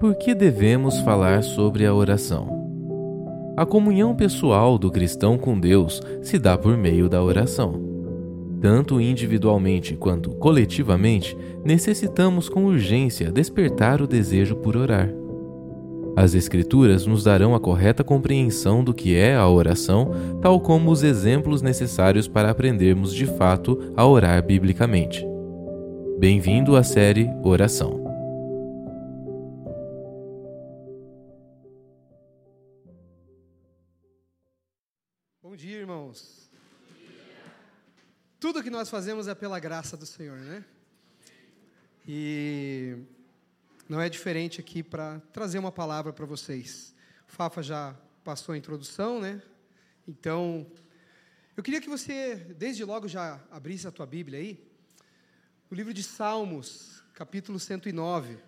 Por que devemos falar sobre a oração? A comunhão pessoal do cristão com Deus se dá por meio da oração. Tanto individualmente quanto coletivamente, necessitamos com urgência despertar o desejo por orar. As Escrituras nos darão a correta compreensão do que é a oração, tal como os exemplos necessários para aprendermos de fato a orar biblicamente. Bem-vindo à série Oração. Tudo que nós fazemos é pela graça do Senhor, né? E não é diferente aqui para trazer uma palavra para vocês. O Fafa já passou a introdução, né? Então, eu queria que você, desde logo, já abrisse a tua Bíblia aí. O livro de Salmos, capítulo 109.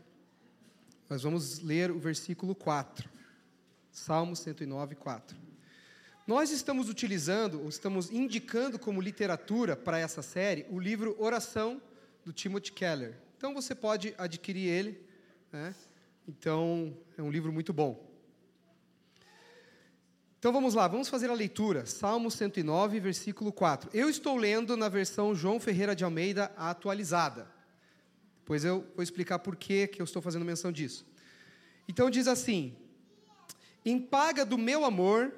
Nós vamos ler o versículo 4. Salmos 109, 4. Nós estamos utilizando, ou estamos indicando como literatura para essa série, o livro Oração, do Timothy Keller. Então, você pode adquirir ele né? Então, é um livro muito bom. Então vamos lá, vamos fazer a leitura. Salmo 109, versículo 4. Eu estou lendo na versão João Ferreira de Almeida atualizada. Pois eu vou explicar por que eu estou fazendo menção disso. Então diz assim: Em paga do meu amor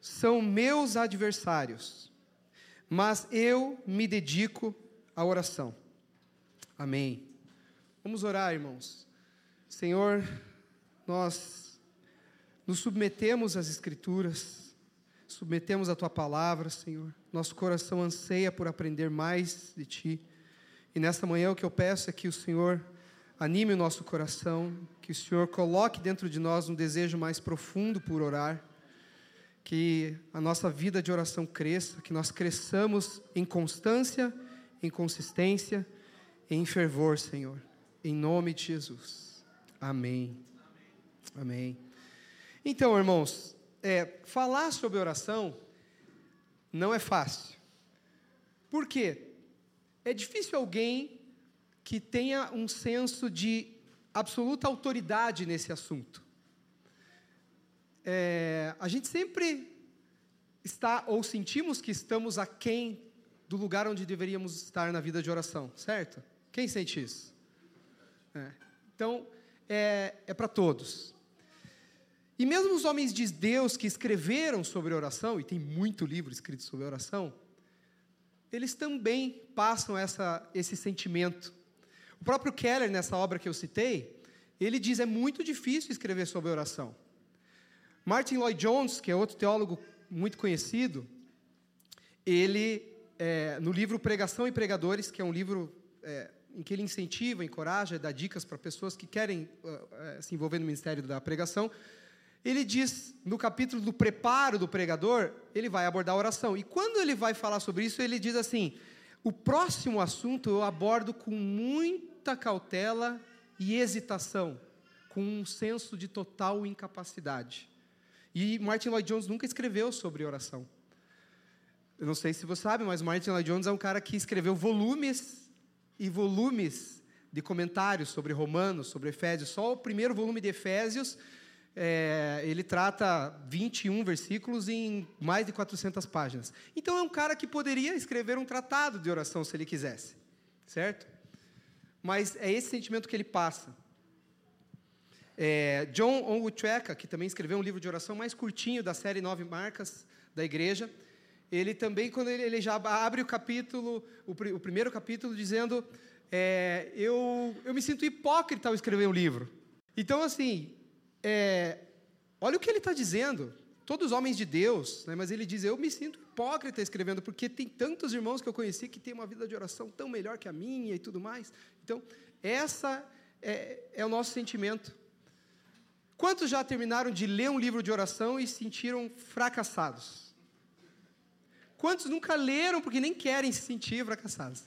são meus adversários, mas eu me dedico à oração. Amém. Vamos orar, irmãos. Senhor, nós nos submetemos às Escrituras, submetemos a Tua palavra, Senhor. Nosso coração anseia por aprender mais de Ti. E nesta manhã o que eu peço é que o Senhor anime o nosso coração, que o Senhor coloque dentro de nós um desejo mais profundo por orar, que a nossa vida de oração cresça, que nós cresçamos em constância, em consistência, em fervor, Senhor. Em nome de Jesus. Amém. Amém. Então, irmãos, é, falar sobre oração não é fácil. Por quê? É difícil alguém que tenha um senso de absoluta autoridade nesse assunto. É, a gente sempre está, ou sentimos que estamos aquém do lugar onde deveríamos estar na vida de oração, certo? Quem sente isso? É. Então, é, é para todos. E mesmo os homens de Deus que escreveram sobre oração, e tem muito livro escrito sobre oração, eles também passam essa, esse sentimento. O próprio Keller, nessa obra que eu citei, ele diz é muito difícil escrever sobre oração. Martin Lloyd Jones, que é outro teólogo muito conhecido, ele, é, no livro Pregação e Pregadores, que é um livro é, em que ele incentiva, encoraja, dá dicas para pessoas que querem uh, uh, se envolver no ministério da pregação, ele diz, no capítulo do preparo do pregador, ele vai abordar a oração. E quando ele vai falar sobre isso, ele diz assim: o próximo assunto eu abordo com muita cautela e hesitação, com um senso de total incapacidade. E Martin Lloyd Jones nunca escreveu sobre oração. Eu não sei se você sabe, mas Martin Lloyd Jones é um cara que escreveu volumes e volumes de comentários sobre Romanos, sobre Efésios. Só o primeiro volume de Efésios, é, ele trata 21 versículos em mais de 400 páginas. Então é um cara que poderia escrever um tratado de oração se ele quisesse, certo? Mas é esse sentimento que ele passa. É, John Onwucheka, que também escreveu um livro de oração mais curtinho da série Nove Marcas da Igreja, ele também, quando ele, ele já abre o capítulo, o, o primeiro capítulo, dizendo: é, eu, eu me sinto hipócrita ao escrever um livro. Então, assim, é, olha o que ele está dizendo. Todos homens de Deus, né, mas ele diz: Eu me sinto hipócrita escrevendo, porque tem tantos irmãos que eu conheci que têm uma vida de oração tão melhor que a minha e tudo mais. Então, essa é, é o nosso sentimento. Quantos já terminaram de ler um livro de oração e se sentiram fracassados? Quantos nunca leram porque nem querem se sentir fracassados?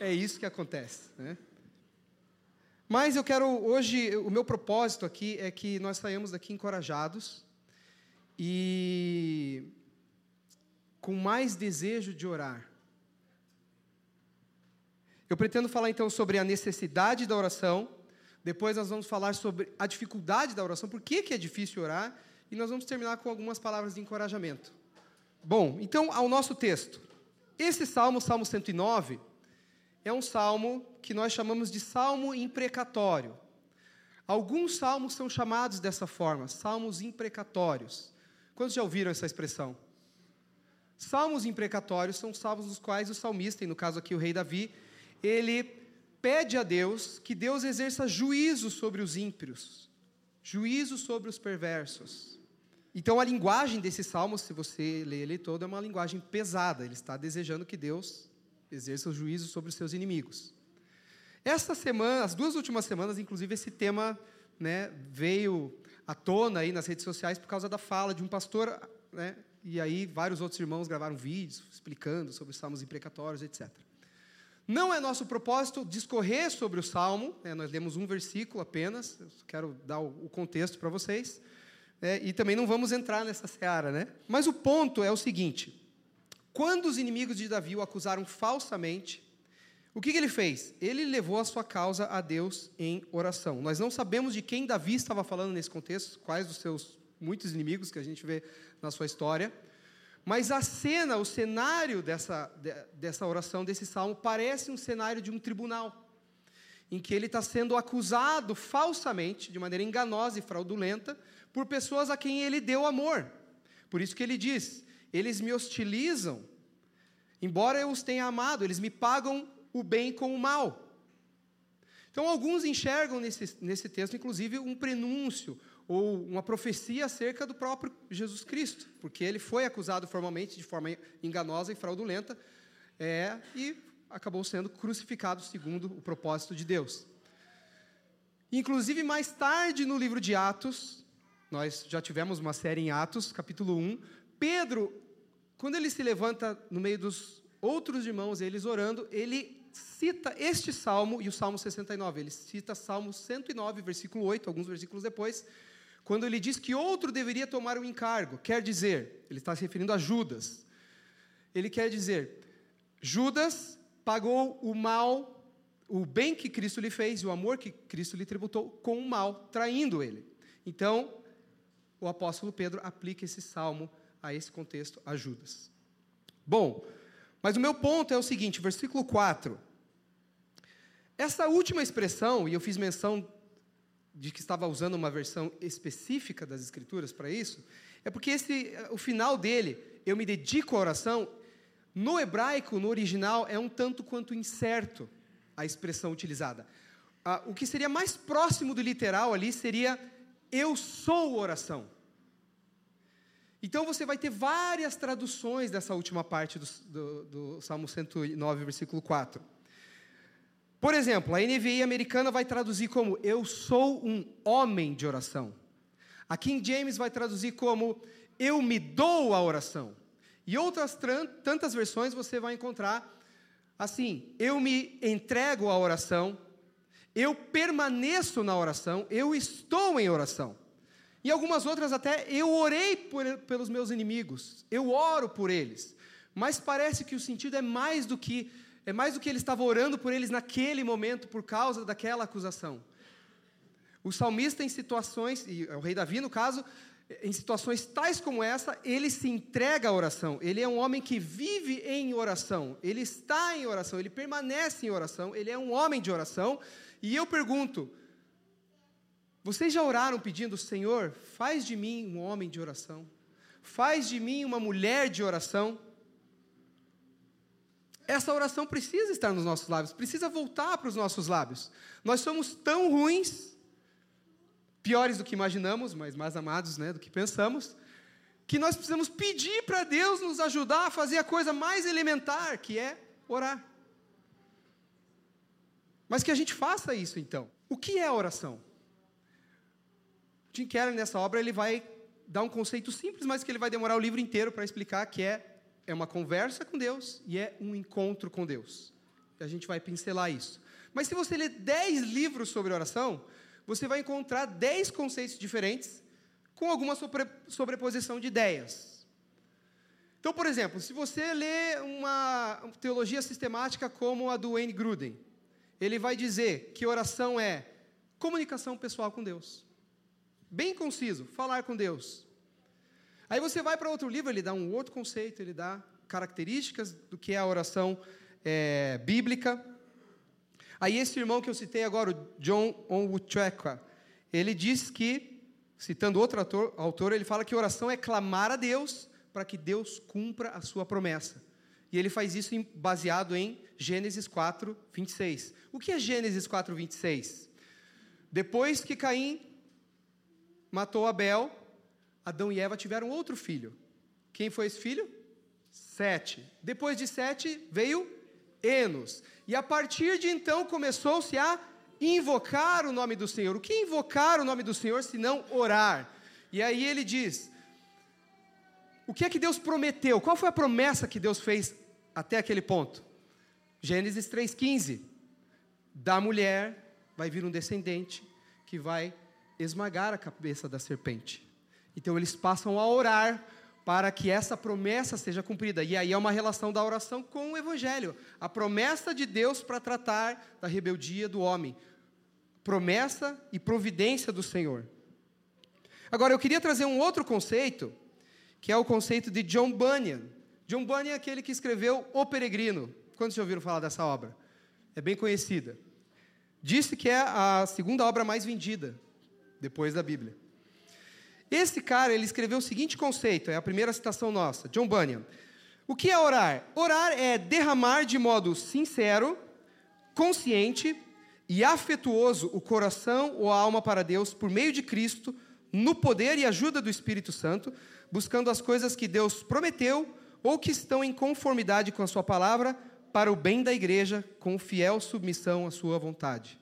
É isso que acontece, né? Mas eu quero hoje, o meu propósito aqui é que nós saímos daqui encorajados e com mais desejo de orar. Eu pretendo falar então sobre a necessidade da oração, Depois nós vamos falar sobre a dificuldade da oração, por que, que é difícil orar, e nós vamos terminar com algumas palavras de encorajamento. Bom, então ao nosso texto. Esse salmo, Salmo 109, é um salmo que nós chamamos de salmo imprecatório. Alguns salmos são chamados dessa forma, salmos imprecatórios. Quantos já ouviram essa expressão? Salmos imprecatórios são salmos nos quais o salmista, e no caso aqui o rei Davi, ele pede a Deus que Deus exerça juízo sobre os ímpios, juízo sobre os perversos. Então a linguagem desse salmo, se você ler ele todo, é uma linguagem pesada. Ele está desejando que Deus exerça o juízo sobre os seus inimigos. Esta semana, as duas últimas semanas, inclusive, esse tema né, veio à tona aí nas redes sociais por causa da fala de um pastor, né, e aí vários outros irmãos gravaram vídeos explicando sobre os salmos imprecatórios, etc. Não é nosso propósito discorrer sobre o salmo, né, nós lemos um versículo apenas, quero dar o contexto para vocês, é, e também não vamos entrar nessa seara, né? Mas o ponto é o seguinte: quando os inimigos de Davi o acusaram falsamente, o que, que, ele fez? Ele levou a sua causa a Deus em oração. Nós não sabemos de quem Davi estava falando nesse contexto, quais dos seus muitos inimigos que a gente vê na sua história. Mas a cena, o cenário dessa, dessa oração, desse salmo, parece um cenário de um tribunal, em que ele está sendo acusado falsamente, de maneira enganosa e fraudulenta, por pessoas a quem ele deu amor. Por isso que ele diz: eles me hostilizam, embora eu os tenha amado, eles me pagam o bem com o mal. Então, alguns enxergam nesse, nesse texto, inclusive, um prenúncio ou uma profecia acerca do próprio Jesus Cristo, porque ele foi acusado formalmente de forma enganosa e fraudulenta é, e acabou sendo crucificado segundo o propósito de Deus. Inclusive, mais tarde no livro de Atos, nós já tivemos uma série em Atos, capítulo 1. Pedro, quando ele se levanta no meio dos outros irmãos, eles orando, ele cita este salmo e o Salmo 69. Ele cita Salmo 109, versículo 8, alguns versículos depois, quando ele diz que outro deveria tomar o encargo. Quer dizer, ele está se referindo a Judas. Ele quer dizer, Judas pagou o mal, o bem que Cristo lhe fez o amor que Cristo lhe tributou com o mal, traindo ele. Então, o apóstolo Pedro aplica esse salmo a esse contexto, a Judas. Bom, mas o meu ponto é o seguinte, versículo 4. Essa última expressão, e eu fiz menção de que estava usando uma versão específica das Escrituras para isso, é porque esse, o final dele, eu me dedico à oração, no hebraico, no original, é um tanto quanto incerto a expressão utilizada. Ah, o que seria mais próximo do literal ali seria eu sou oração. Então você vai ter várias traduções dessa última parte do, do, do Salmo 109, versículo 4. Por exemplo, a NVI americana vai traduzir como Eu sou um homem de oração. A King James vai traduzir como Eu me dou a oração. E outras tantas versões você vai encontrar assim: Eu me entrego à oração, eu permaneço na oração, eu estou em oração. E algumas outras até, eu orei por, pelos meus inimigos, eu oro por eles. Mas parece que o sentido é mais do que é mais do que ele estava orando por eles naquele momento por causa daquela acusação. O salmista em situações, e o rei Davi no caso, em situações tais como essa, ele se entrega à oração. Ele é um homem que vive em oração. Ele está em oração, ele permanece em oração, ele é um homem de oração. E eu pergunto: vocês já oraram pedindo, Senhor, faz de mim um homem de oração, faz de mim uma mulher de oração? Essa oração precisa estar nos nossos lábios, precisa voltar para os nossos lábios. Nós somos tão ruins, piores do que imaginamos, mas mais amados né, do que pensamos, que nós precisamos pedir para Deus nos ajudar a fazer a coisa mais elementar, que é orar. Mas que a gente faça isso então. O que é oração? Jim Keller, nessa obra, ele vai dar um conceito simples, mas que ele vai demorar o livro inteiro para explicar, que é, é uma conversa com Deus e é um encontro com Deus. A gente vai pincelar isso. Mas se você ler 10 livros sobre oração, você vai encontrar 10 conceitos diferentes com alguma sobre, sobreposição de ideias. Então, por exemplo, se você lê uma teologia sistemática como a do Wayne Gruden, ele vai dizer que oração é comunicação pessoal com Deus. Bem conciso, falar com Deus. Aí você vai para outro livro, ele dá um outro conceito, ele dá características do que é a oração é, bíblica. Aí esse irmão que eu citei agora, o John Onwuchekwa, ele diz que, citando outro autor, autor, ele fala que oração é clamar a Deus para que Deus cumpra a sua promessa. E ele faz isso em, baseado em Gênesis 4, 26. O que é Gênesis 4, 26? Depois que Caim matou Abel, Adão e Eva tiveram outro filho. Quem foi esse filho? Sete. Depois de Sete veio Enos. E a partir de então começou-se a invocar o nome do Senhor. O que é invocar o nome do Senhor se não orar? E aí ele diz: O que é que Deus prometeu? Qual foi a promessa que Deus fez até aquele ponto? Gênesis 3,15. Da mulher vai vir um descendente que vai esmagar a cabeça da serpente. Então eles passam a orar para que essa promessa seja cumprida. E aí é uma relação da oração com o Evangelho. A promessa de Deus para tratar da rebeldia do homem. Promessa e providência do Senhor. Agora, eu queria trazer um outro conceito, que é o conceito de John Bunyan. John Bunyan é aquele que escreveu O Peregrino. Quantos já ouviram falar dessa obra? É bem conhecida. Disse que é a segunda obra mais vendida, depois da Bíblia. Esse cara, ele escreveu o seguinte conceito, é a primeira citação nossa, John Bunyan. O que é orar? Orar é derramar de modo sincero, consciente e afetuoso o coração ou a alma para Deus por meio de Cristo, no poder e ajuda do Espírito Santo, buscando as coisas que Deus prometeu ou que estão em conformidade com a sua palavra para o bem da igreja, com fiel submissão à sua vontade.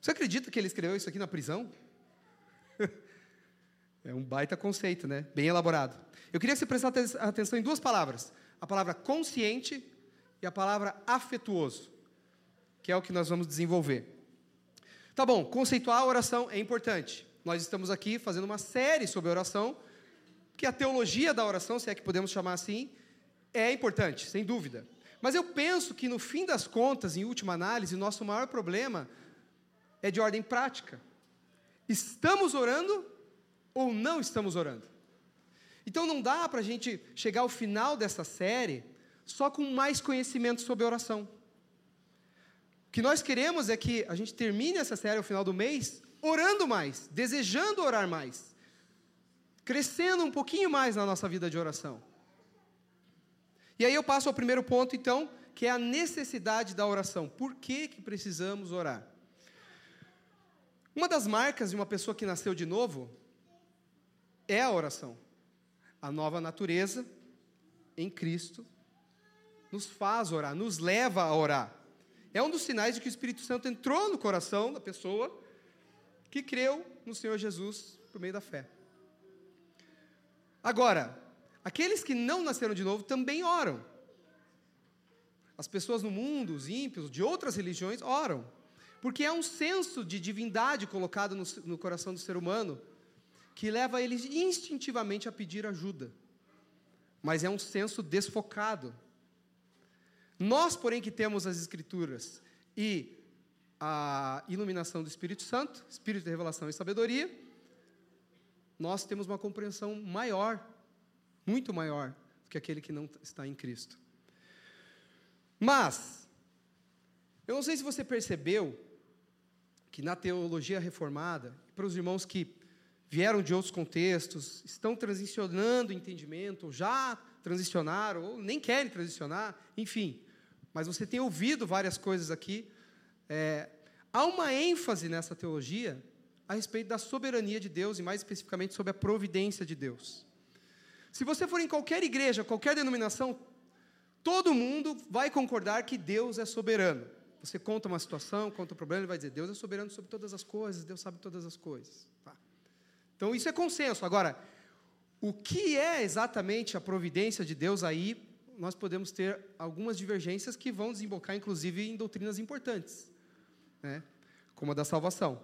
Você acredita que ele escreveu isso aqui na prisão? É um baita conceito, né? Bem elaborado. Eu queria que você prestasse atenção em duas palavras: a palavra consciente e a palavra afetuoso, que é o que nós vamos desenvolver. Tá bom, conceituar a oração é importante. Nós estamos aqui fazendo uma série sobre oração, que a teologia da oração, se é que podemos chamar assim, é importante, sem dúvida. Mas eu penso que no fim das contas, em última análise, o nosso maior problema é de ordem prática. Estamos orando ou não estamos orando. Então não dá para a gente chegar ao final dessa série só com mais conhecimento sobre oração. O que nós queremos é que a gente termine essa série ao final do mês orando mais, desejando orar mais, crescendo um pouquinho mais na nossa vida de oração. E aí eu passo ao primeiro ponto, então, que é a necessidade da oração. Por que, que precisamos orar? Uma das marcas de uma pessoa que nasceu de novo é a oração. A nova natureza em Cristo nos faz orar, nos leva a orar. É um dos sinais de que o Espírito Santo entrou no coração da pessoa que creu no Senhor Jesus por meio da fé. Agora, aqueles que não nasceram de novo também oram. As pessoas no mundo, os ímpios, de outras religiões, oram. Porque é um senso de divindade colocado no, no coração do ser humano que leva eles instintivamente a pedir ajuda. Mas é um senso desfocado. Nós, porém, que temos as Escrituras e a iluminação do Espírito Santo, Espírito de revelação e sabedoria, nós temos uma compreensão maior, muito maior, do que aquele que não está em Cristo. Mas, eu não sei se você percebeu que na teologia reformada, para os irmãos que vieram de outros contextos, estão transicionando entendimento, ou já transicionaram, ou nem querem transicionar, enfim. Mas você tem ouvido várias coisas aqui. É, há uma ênfase nessa teologia a respeito da soberania de Deus e, mais especificamente, sobre a providência de Deus. Se você for em qualquer igreja, qualquer denominação, todo mundo vai concordar que Deus é soberano. Você conta uma situação, conta um problema, ele vai dizer: Deus é soberano sobre todas as coisas, Deus sabe todas as coisas. Tá. Então, isso é consenso. Agora, o que é exatamente a providência de Deus aí, nós podemos ter algumas divergências que vão desembocar, inclusive, em doutrinas importantes, né? como a da salvação.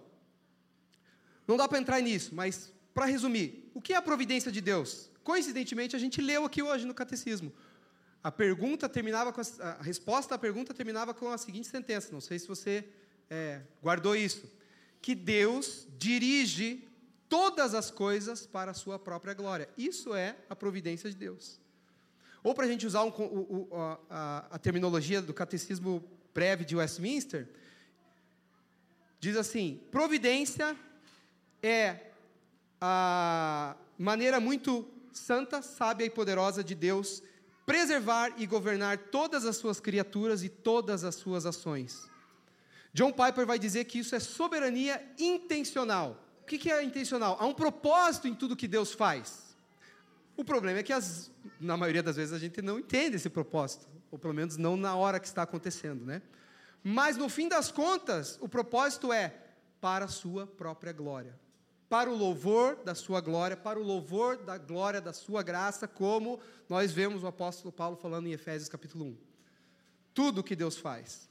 Não dá para entrar nisso, mas, para resumir, o que é a providência de Deus? Coincidentemente, a gente leu aqui hoje no catecismo. A pergunta terminava com a, a resposta à pergunta terminava com a seguinte sentença. Não sei se você é, guardou isso. que Deus dirige todas as coisas para a sua própria glória. Isso é a providência de Deus. Ou para a gente usar um, o, o, a, a terminologia do catecismo breve de Westminster, diz assim: providência é a maneira muito santa, sábia e poderosa de Deus preservar e governar todas as suas criaturas e todas as suas ações. John Piper vai dizer que isso é soberania intencional. O que é intencional? Há um propósito em tudo que Deus faz. O problema é que, as, na maioria das vezes, a gente não entende esse propósito, ou pelo menos não na hora que está acontecendo, né? Mas, no fim das contas, o propósito é para a sua própria glória para o louvor da sua glória, para o louvor da glória da sua graça, como nós vemos o apóstolo Paulo falando em Efésios capítulo 1. Tudo que Deus faz.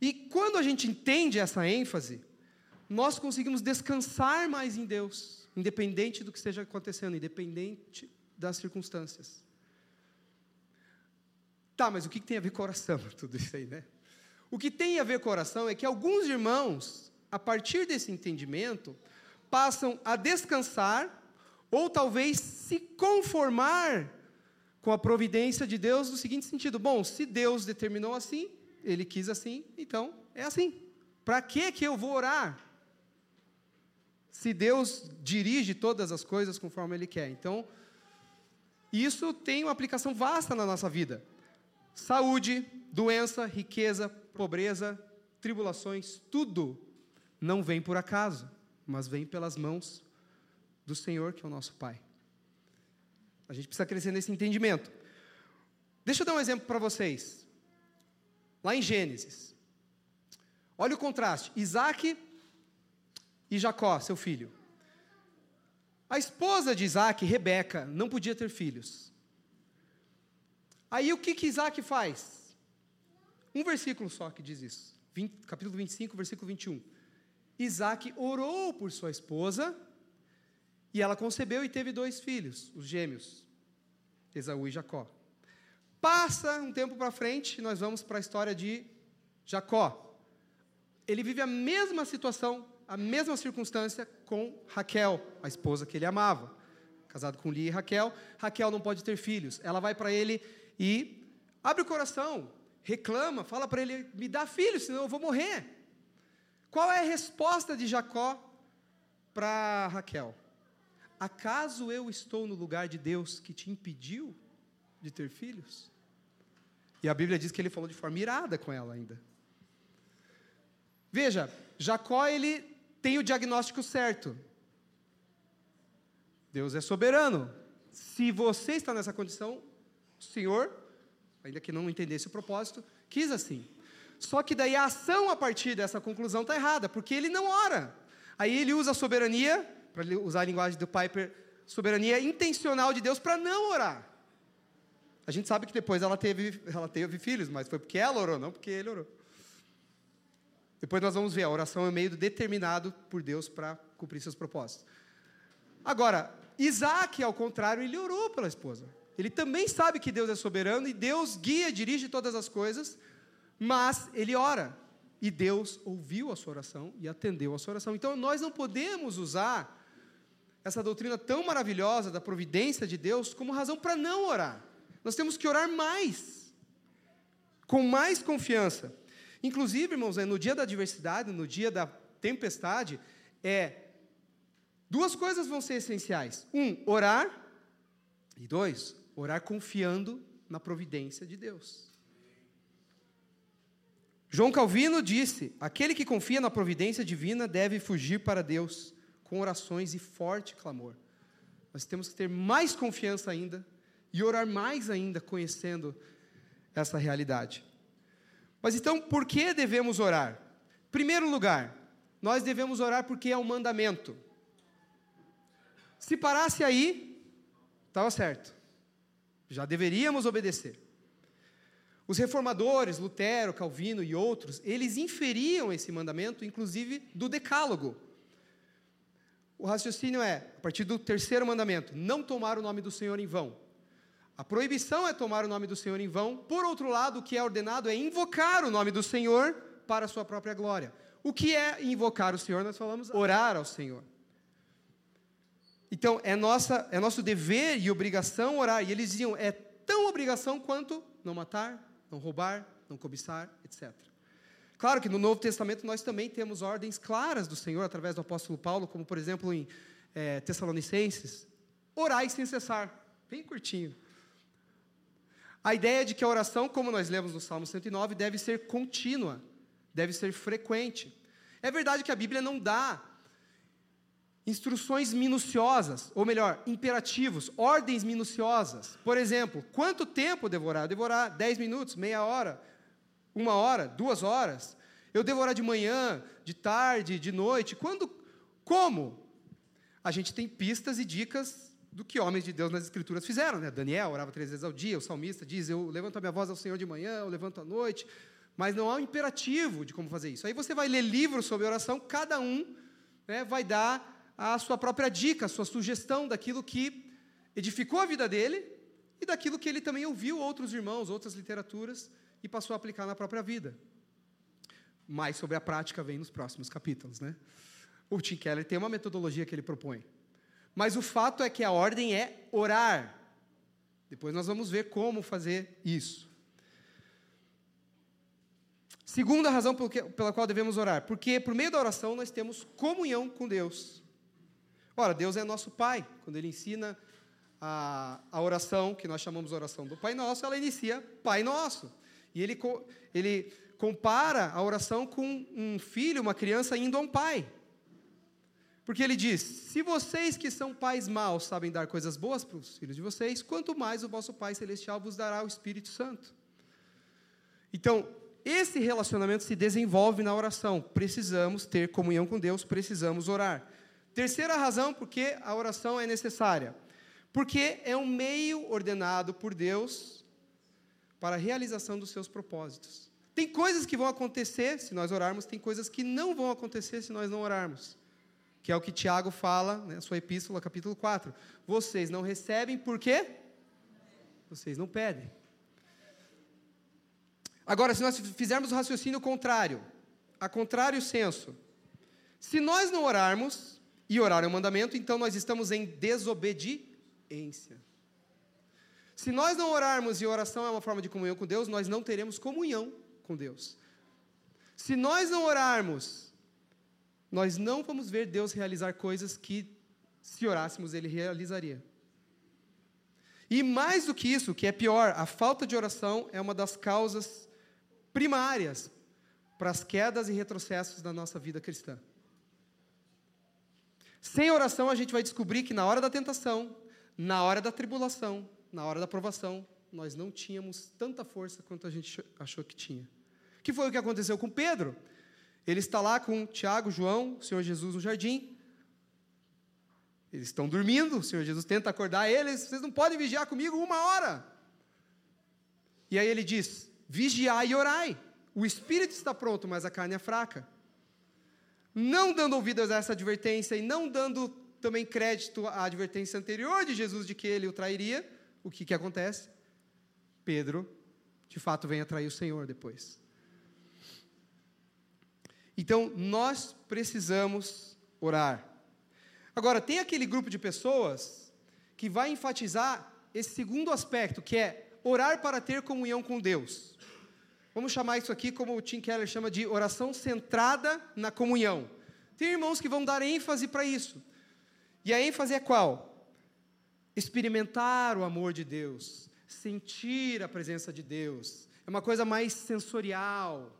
E quando a gente entende essa ênfase, nós conseguimos descansar mais em Deus, independente do que esteja acontecendo, independente das circunstâncias. Tá, mas o que tem a ver com? Tudo isso aí, né? O que tem a ver com é que alguns irmãos, a partir desse entendimento, passam a descansar ou talvez se conformar com a providência de Deus no seguinte sentido: bom, se Deus determinou assim, ele quis assim, então é assim. Para que que eu vou orar? Se Deus dirige todas as coisas conforme ele quer. Então, isso tem uma aplicação vasta na nossa vida. Saúde, doença, riqueza, pobreza, tribulações, tudo não vem por acaso mas vem pelas mãos do Senhor, que é o nosso Pai. A gente precisa crescer nesse entendimento. Deixa eu dar um exemplo para vocês. Lá em Gênesis. Olha o contraste: Isaac e Jacó, seu filho. A esposa de Isaac, Rebeca, não podia ter filhos. Aí o que, que Isaac faz? Um versículo só que diz isso. 20, capítulo 25, versículo 21. Isaac orou por sua esposa e ela concebeu e teve dois filhos, os gêmeos, Esaú e Jacó. Passa um tempo para frente, nós vamos para a história de Jacó. Ele vive a mesma situação, a mesma circunstância com Raquel, a esposa que ele amava. Casado com Lia e Raquel, Raquel não pode ter filhos. Ela vai para ele e abre o coração, reclama, fala para ele: me dá filhos, senão eu vou morrer. Qual é a resposta de Jacó para Raquel? Acaso eu estou no lugar de Deus que te impediu de ter filhos? E a Bíblia diz que ele falou de forma irada com ela ainda. Veja, Jacó ele tem o diagnóstico certo. Deus é soberano. Se você está nessa condição, o Senhor, ainda que não entendesse o propósito, quis assim. Só que daí a ação a partir dessa conclusão está errada, porque ele não ora. Aí ele usa a soberania, para usar a linguagem do Piper, soberania intencional de Deus para não orar. A gente sabe que depois ela teve, ela teve filhos, mas foi porque ela orou, não porque ele orou. Depois nós vamos ver, a oração é um meio determinado por Deus para cumprir seus propósitos. Agora, Isaac, ao contrário, ele orou pela esposa. Ele também sabe que Deus é soberano e Deus guia, dirige todas as coisas, mas ele ora. E Deus ouviu a sua oração e atendeu a sua oração. Então nós não podemos usar essa doutrina tão maravilhosa da providência de Deus como razão para não orar. Nós temos que orar mais, com mais confiança. Inclusive, irmãos, no dia da adversidade, no dia da tempestade, é duas coisas vão ser essenciais: um, orar, e dois, orar confiando na providência de Deus. João Calvino disse: aquele que confia na providência divina deve fugir para Deus com orações e forte clamor. Nós temos que ter mais confiança ainda e orar mais ainda, conhecendo essa realidade. Mas então, por que devemos orar? Primeiro lugar, nós devemos orar porque é um mandamento. Se parasse aí, estava certo. Já deveríamos obedecer. Os reformadores, Lutero, Calvino e outros, eles inferiam esse mandamento, inclusive, do decálogo. O raciocínio é, a partir do terceiro mandamento, não tomar o nome do Senhor em vão. A proibição é tomar o nome do Senhor em vão. Por outro lado, o que é ordenado é invocar o nome do Senhor para a sua própria glória. O que é invocar o Senhor? Nós falamos orar ao Senhor. Então, é, nossa, é nosso dever e obrigação orar. E eles diziam, é tão obrigação quanto não matar, não roubar, não cobiçar, etc. Claro que no Novo Testamento nós também temos ordens claras do Senhor através do apóstolo Paulo, como por exemplo em é, Tessalonicenses, orai sem cessar. Bem curtinho. A ideia de que a oração, como nós lemos no Salmo 109, deve ser contínua, deve ser frequente. É verdade que a Bíblia não dá instruções minuciosas, ou melhor, imperativos, ordens minuciosas. Por exemplo, quanto tempo devorar? Devorar 10 minutos, meia hora, uma hora, duas horas. Eu devorar de manhã, de tarde, de noite. Quando? Como? A gente tem pistas e dicas do que homens de Deus nas Escrituras fizeram. Né? Daniel orava três vezes ao dia, o salmista diz: Eu levanto a minha voz ao Senhor de manhã, eu levanto à noite. Mas não há um imperativo de como fazer isso. Aí você vai ler livros sobre oração, cada um né, vai dar a sua própria dica, a sua sugestão daquilo que edificou a vida dele e daquilo que ele também ouviu outros irmãos, outras literaturas e passou a aplicar na própria vida. Mais sobre a prática vem nos próximos capítulos, né? O Tim Keller tem uma metodologia que ele propõe. Mas o fato é que a ordem é orar. Depois nós vamos ver como fazer isso. Segunda razão pela qual devemos orar, porque por meio da oração nós temos comunhão com Deus. Ora, Deus é nosso Pai. Quando Ele ensina a, a oração, que nós chamamos oração do Pai Nosso, ela inicia Pai Nosso. E ele, ele compara a oração com um filho, uma criança indo a um pai. Porque ele diz: Se vocês que são pais maus sabem dar coisas boas para os filhos de vocês, quanto mais o vosso Pai Celestial vos dará o Espírito Santo. Então, esse relacionamento se desenvolve na oração. Precisamos ter comunhão com Deus, precisamos orar. Terceira razão porque a oração é necessária. Porque é um meio ordenado por Deus para a realização dos seus propósitos. Tem coisas que vão acontecer se nós orarmos, tem coisas que não vão acontecer se nós não orarmos. Que é o que Tiago fala na né, sua epístola, capítulo 4. Vocês não recebem por quê? Vocês não pedem. Agora, se nós fizermos o raciocínio contrário, a contrário senso, se nós não orarmos, e orar é um mandamento, então nós estamos em desobediência. Se nós não orarmos e oração é uma forma de comunhão com Deus, nós não teremos comunhão com Deus. Se nós não orarmos, nós não vamos ver Deus realizar coisas que, se orássemos, Ele realizaria. E mais do que isso, o que é pior, a falta de oração é uma das causas primárias para as quedas e retrocessos da nossa vida cristã. Sem oração, a gente vai descobrir que na hora da tentação, na hora da tribulação, na hora da provação, nós não tínhamos tanta força quanto a gente achou que tinha. Que foi o que aconteceu com Pedro? Ele está lá com Tiago, João, o Senhor Jesus no jardim. Eles estão dormindo, o Senhor Jesus tenta acordar eles, vocês não podem vigiar comigo uma hora. E aí ele diz: vigiai e orai. O espírito está pronto, mas a carne é fraca não dando ouvidas a essa advertência e não dando também crédito à advertência anterior de Jesus de que ele o trairia, o que, que acontece? Pedro, de fato, vem a trair o Senhor depois. Então, nós precisamos orar. Agora, tem aquele grupo de pessoas que vai enfatizar esse segundo aspecto, que é orar para ter comunhão com Deus. Vamos chamar isso aqui como o Tim Keller chama de oração centrada na comunhão. Tem irmãos que vão dar ênfase para isso. E a ênfase é qual? Experimentar o amor de Deus, sentir a presença de Deus. É uma coisa mais sensorial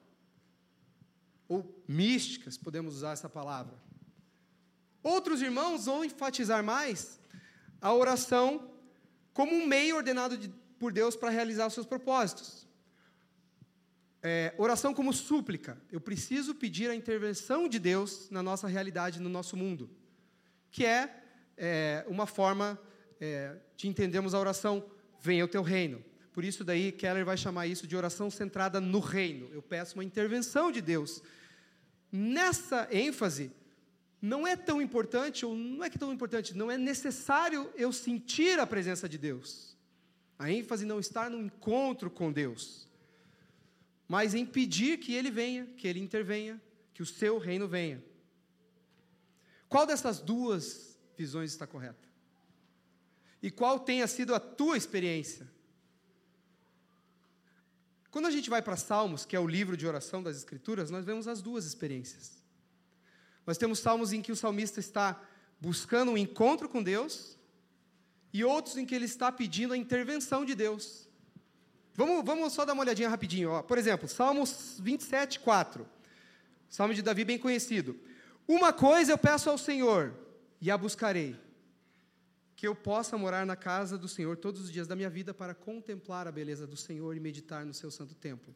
ou mística, se podemos usar essa palavra. Outros irmãos vão enfatizar mais a oração como um meio ordenado de, por Deus para realizar os seus propósitos é, oração como súplica. Eu preciso pedir a intervenção de Deus na nossa realidade, no nosso mundo. Que é, é uma forma é, de entendermos a oração, venha o teu reino. Por isso daí Keller vai chamar isso de oração centrada no reino. Eu peço uma intervenção de Deus. Nessa ênfase, não é tão importante, ou não é que tão importante, não é necessário eu sentir a presença de Deus. A ênfase não está no encontro com Deus mas em pedir que Ele venha, que Ele intervenha, que o seu reino venha. Qual dessas duas visões está correta? E qual tenha sido a tua experiência? Quando a gente vai para Salmos, que é o livro de oração das Escrituras, nós vemos as duas experiências. Nós temos salmos em que o salmista está buscando um encontro com Deus, e outros em que ele está pedindo a intervenção de Deus. Vamos, vamos só dar uma olhadinha rapidinho. Ó. Por exemplo, Salmos 27, 4. Salmo de Davi bem conhecido. Uma coisa eu peço ao Senhor, e a buscarei, que eu possa morar na casa do Senhor todos os dias da minha vida para contemplar a beleza do Senhor e meditar no seu santo templo.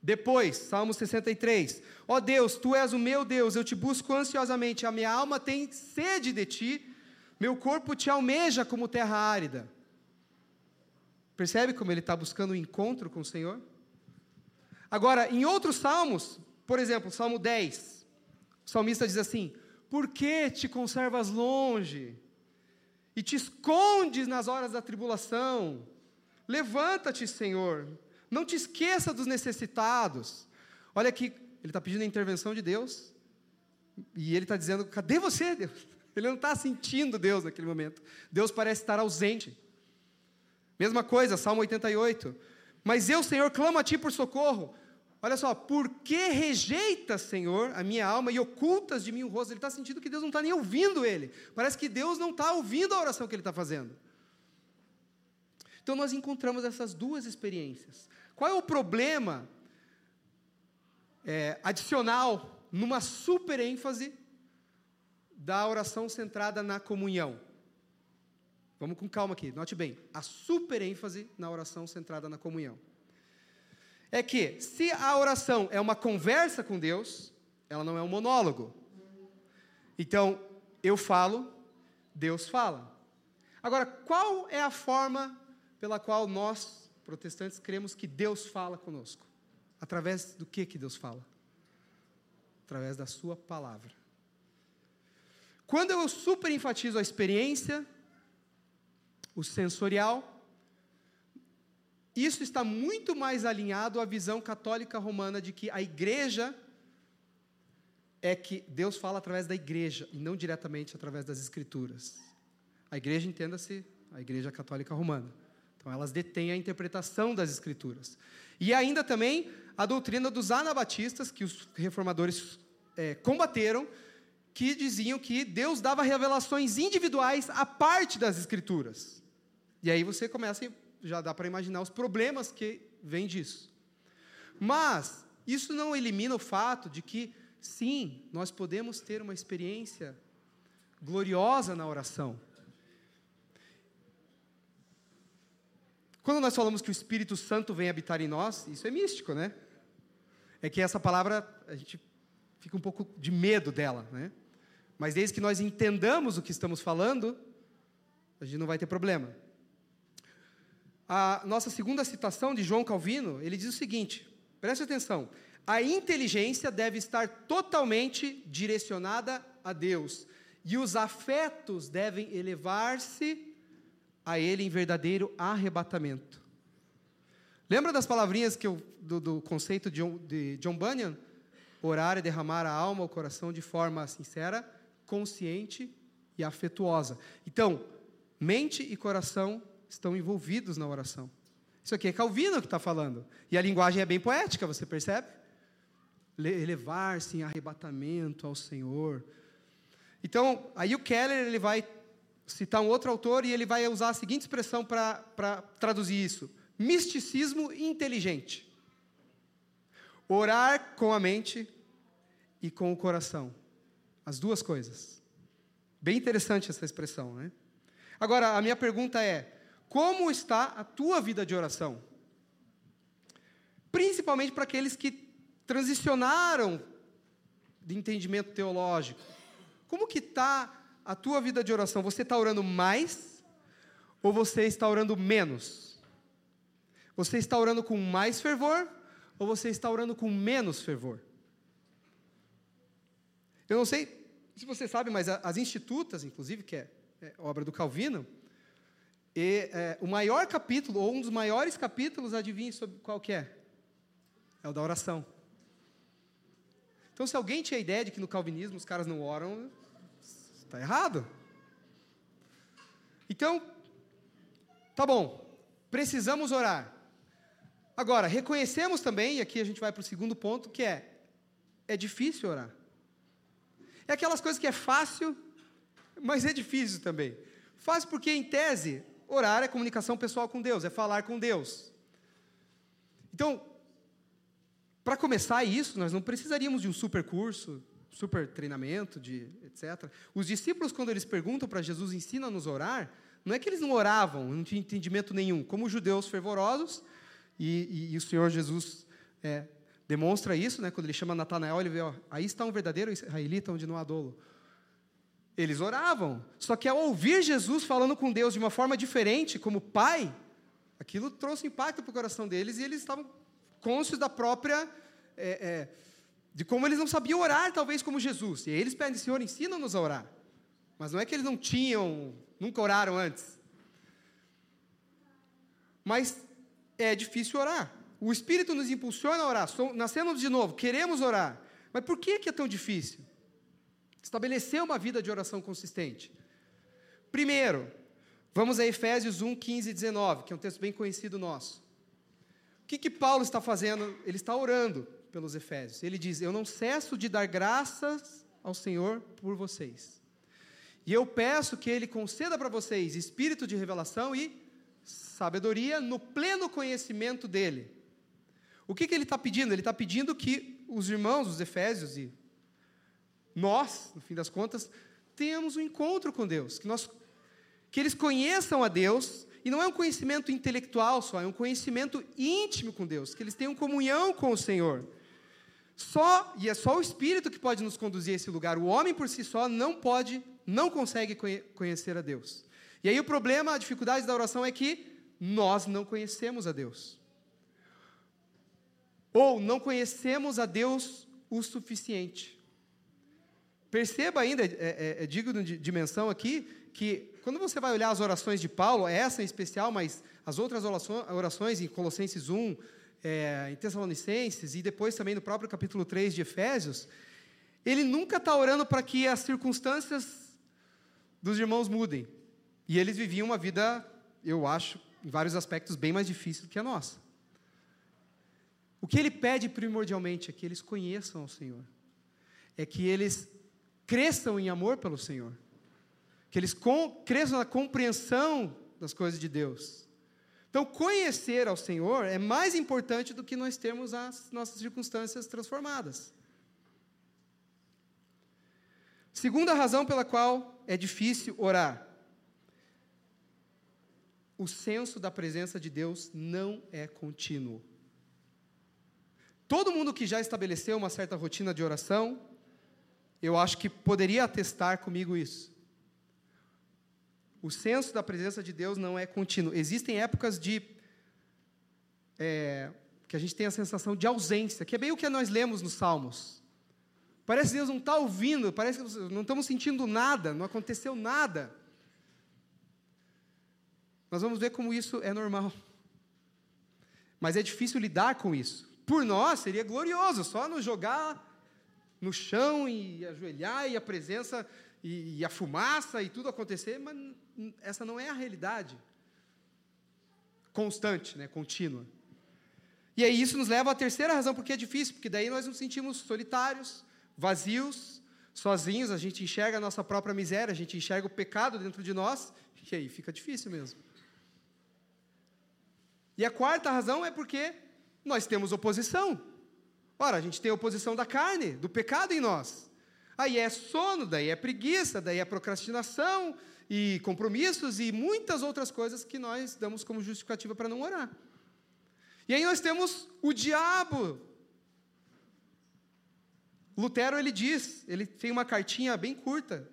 Depois, Salmo 63. Ó oh Deus, tu és o meu Deus, eu te busco ansiosamente, a minha alma tem sede de ti, meu corpo te almeja como terra árida. Percebe como ele está buscando o um encontro com o Senhor? Agora, em outros salmos, por exemplo, Salmo 10, o salmista diz assim: Por que te conservas longe? E te escondes nas horas da tribulação. Levanta-te, Senhor, não te esqueça dos necessitados. Olha aqui, ele está pedindo a intervenção de Deus, e ele está dizendo: cadê você, Deus? Ele não está sentindo Deus naquele momento. Deus parece estar ausente. Mesma coisa, Salmo 88. Mas eu, Senhor, clamo a Ti por socorro. Olha só, por que rejeitas, Senhor, a minha alma e ocultas de mim o rosto? Ele está sentindo que Deus não está nem ouvindo ele. Parece que Deus não está ouvindo a oração que ele está fazendo. Então nós encontramos essas duas experiências. Qual é o problema é, adicional numa super ênfase da oração centrada na comunhão? Vamos com calma aqui, note bem. A super ênfase na oração centrada na comunhão é que se a oração é uma conversa com Deus, ela não é um monólogo. Então, eu falo, Deus fala. Agora, qual é a forma pela qual nós, protestantes, cremos que Deus fala conosco? Através do que que Deus fala? Através da sua palavra. Quando eu super enfatizo a experiência, o sensorial, isso está muito mais alinhado à visão católica romana de que a igreja é que Deus fala através da igreja e não diretamente através das escrituras. A igreja, entenda-se, a igreja católica romana. Então, elas detêm a interpretação das escrituras. E ainda também a doutrina dos anabatistas, que os reformadores é, combateram, que diziam que Deus dava revelações individuais à parte das escrituras. E aí você começa já dá para imaginar os problemas que vêm disso. Mas isso não elimina o fato de que, sim, nós podemos ter uma experiência gloriosa na oração. Quando nós falamos que o Espírito Santo vem habitar em nós, isso é místico, né? É que essa palavra, a gente fica um pouco de medo dela, né? Mas desde que nós entendamos o que estamos falando, a gente não vai ter problema a nossa segunda citação de João Calvino, ele diz o seguinte: preste atenção. A inteligência deve estar totalmente direcionada a Deus, e os afetos devem elevar-se a Ele em verdadeiro arrebatamento. Lembra das palavrinhas que eu, do, do conceito de John, de John Bunyan? Orar é derramar a alma, o coração de forma sincera, consciente e afetuosa. Então, mente e coração estão envolvidos na oração. Isso aqui é Calvino que está falando. E a linguagem é bem poética, você percebe? Elevar-se em arrebatamento ao Senhor. Então, aí o Keller ele vai citar um outro autor e ele vai usar a seguinte expressão para traduzir isso: misticismo inteligente. Orar com a mente e com o coração. As duas coisas. Bem interessante essa expressão, né? Agora, a minha pergunta é: como está a tua vida de oração? Principalmente para aqueles que transicionaram de entendimento teológico. Como que está a tua vida de oração? Você está orando mais ou você está orando menos? Você está orando com mais fervor ou você está orando com menos fervor? Eu não sei se você sabe, mas as institutas, inclusive, que é, é obra do Calvino, e é, o maior capítulo, ou um dos maiores capítulos, adivinhe sobre qual que é? É o da oração. Então, se alguém tinha a ideia de que no calvinismo os caras não oram, está errado. Então, tá bom, precisamos orar. Agora, reconhecemos também, e aqui a gente vai para o segundo ponto, que é: é difícil orar. É aquelas coisas que é fácil, mas é difícil também. Fácil porque, em tese, orar é comunicação pessoal com Deus, é falar com Deus. Então, para começar isso, nós não precisaríamos de um super curso, super treinamento, de etc. Os discípulos, quando eles perguntam para Jesus, ensina-nos a orar, não é que eles não oravam, não tinham entendimento nenhum. Como judeus fervorosos, e, e, e o Senhor Jesus é, demonstra isso, né, quando ele chama Natanael, ele vê, ó, aí está um verdadeiro israelita onde não há dolo. Eles oravam, só que ao ouvir Jesus falando com Deus de uma forma diferente, como pai, aquilo trouxe impacto para o coração deles e eles estavam cônscios da própria. É, é, de como eles não sabiam orar, talvez como Jesus. E aí eles pedem, Senhor, ensina-nos a orar. Mas não é que eles não tinham, nunca oraram antes. Mas é difícil orar. O Espírito nos impulsiona a orar. Nascemos de novo, queremos orar. Mas por que, que é tão difícil? Estabelecer uma vida de oração consistente. Primeiro, vamos a Efésios 1, 15 e 19, que é um texto bem conhecido nosso. O que, que Paulo está fazendo? Ele está orando pelos Efésios. Ele diz: Eu não cesso de dar graças ao Senhor por vocês. E eu peço que Ele conceda para vocês espírito de revelação e sabedoria no pleno conhecimento dele. O que, que ele está pedindo? Ele está pedindo que os irmãos, os Efésios e nós, no fim das contas, tenhamos um encontro com Deus, que, nós, que eles conheçam a Deus, e não é um conhecimento intelectual só, é um conhecimento íntimo com Deus, que eles tenham comunhão com o Senhor. Só, e é só o Espírito que pode nos conduzir a esse lugar. O homem por si só não pode, não consegue conhecer a Deus. E aí o problema, a dificuldade da oração é que nós não conhecemos a Deus. Ou não conhecemos a Deus o suficiente. Perceba ainda, é, é, é digno de dimensão aqui, que quando você vai olhar as orações de Paulo, essa em especial, mas as outras orações em Colossenses 1, é, em Tessalonicenses e depois também no próprio capítulo 3 de Efésios, ele nunca está orando para que as circunstâncias dos irmãos mudem. E eles viviam uma vida, eu acho, em vários aspectos, bem mais difícil do que a nossa. O que ele pede primordialmente é que eles conheçam o Senhor, é que eles cresçam em amor pelo Senhor, que eles cresçam na compreensão das coisas de Deus. Então, conhecer ao Senhor é mais importante do que nós termos as nossas circunstâncias transformadas. Segunda razão pela qual é difícil orar o senso da presença de Deus não é contínuo. Todo mundo que já estabeleceu uma certa rotina de oração, eu acho que poderia atestar comigo isso. O senso da presença de Deus não é contínuo. Existem épocas de. É, que a gente tem a sensação de ausência, que é bem o que nós lemos nos Salmos. Parece que Deus não está ouvindo, parece que não estamos sentindo nada, não aconteceu nada. Nós vamos ver como isso é normal. Mas é difícil lidar com isso. Por nós seria glorioso, só nos jogar no chão e ajoelhar e a presença e, e a fumaça e tudo acontecer, mas essa não é a realidade constante, né, contínua. E aí isso nos leva à terceira razão porque é difícil, porque daí nós nos sentimos solitários, vazios, sozinhos, a gente enxerga a nossa própria miséria, a gente enxerga o pecado dentro de nós, e aí fica difícil mesmo. E a quarta razão é porque nós temos oposição. Ora, a gente tem oposição da carne, do pecado em nós. Aí é sono, daí é preguiça, daí é procrastinação e compromissos e muitas outras coisas que nós damos como justificativa para não orar. E aí nós temos o diabo. Lutero ele diz, ele tem uma cartinha bem curta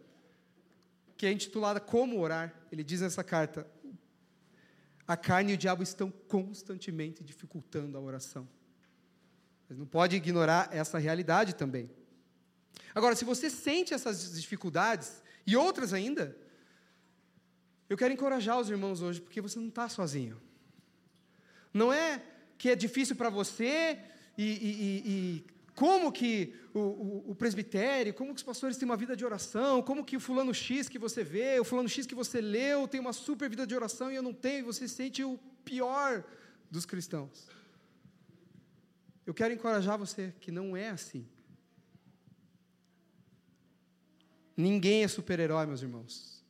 que é intitulada Como orar. Ele diz nessa carta: a carne e o diabo estão constantemente dificultando a oração. Mas não pode ignorar essa realidade também. Agora, se você sente essas dificuldades e outras ainda, eu quero encorajar os irmãos hoje, porque você não está sozinho. Não é que é difícil para você e, e, e, como que o, o, o, presbitério, como que os pastores têm uma vida de oração, como que o fulano X que você vê, o fulano X que você leu tem uma super vida de oração e eu não tenho, e você se sente o pior dos cristãos. Eu quero encorajar você que não é assim. Ninguém é super-herói, meus irmãos,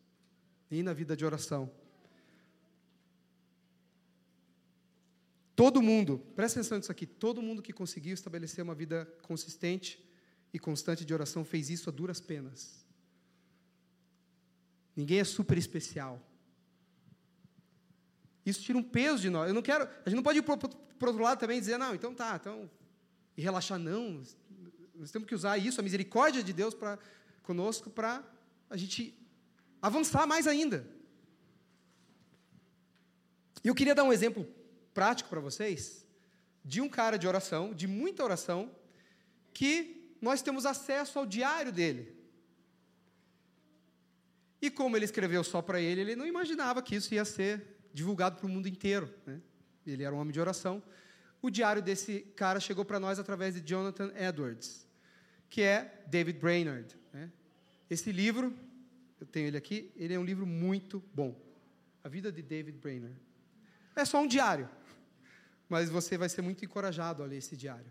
nem na vida de oração. Todo mundo, presta atenção nisso aqui, todo mundo que conseguiu estabelecer uma vida consistente e constante de oração fez isso a duras penas. Ninguém é super especial. Isso tira um peso de nós. Eu não quero, a gente não pode ir para o outro lado também e dizer, não, então tá, então, e relaxar, não. Nós temos que usar isso, a misericórdia de Deus para conosco, para a gente avançar mais ainda. E eu queria dar um exemplo prático para vocês de um cara de oração, de muita oração, que nós temos acesso ao diário dele. E como ele escreveu só para ele, ele não imaginava que isso ia ser divulgado para o mundo inteiro. Né? Ele era um homem de oração. O diário desse cara chegou para nós através de Jonathan Edwards, que é David Brainerd. Né? Esse livro, eu tenho ele aqui, ele é um livro muito bom. A vida de David Brainerd. É só um diário mas você vai ser muito encorajado a ler esse diário.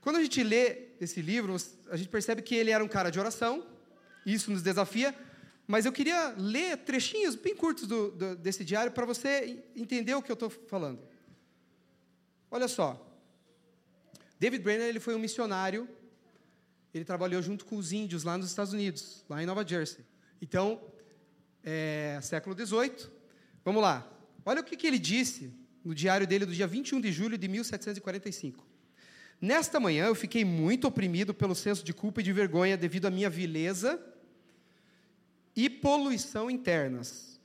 Quando a gente lê esse livro, a gente percebe que ele era um cara de oração, isso nos desafia, mas eu queria ler trechinhos bem curtos do, do, desse diário para você entender o que eu estou falando. Olha só, David Brenner ele foi um missionário, ele trabalhou junto com os índios lá nos Estados Unidos, lá em Nova Jersey. Então, é, século XVIII, vamos lá. Olha o que, que ele disse no diário dele do dia 21 de julho de 1745. Nesta manhã eu fiquei muito oprimido pelo senso de culpa e de vergonha devido à minha vileza e poluição internas.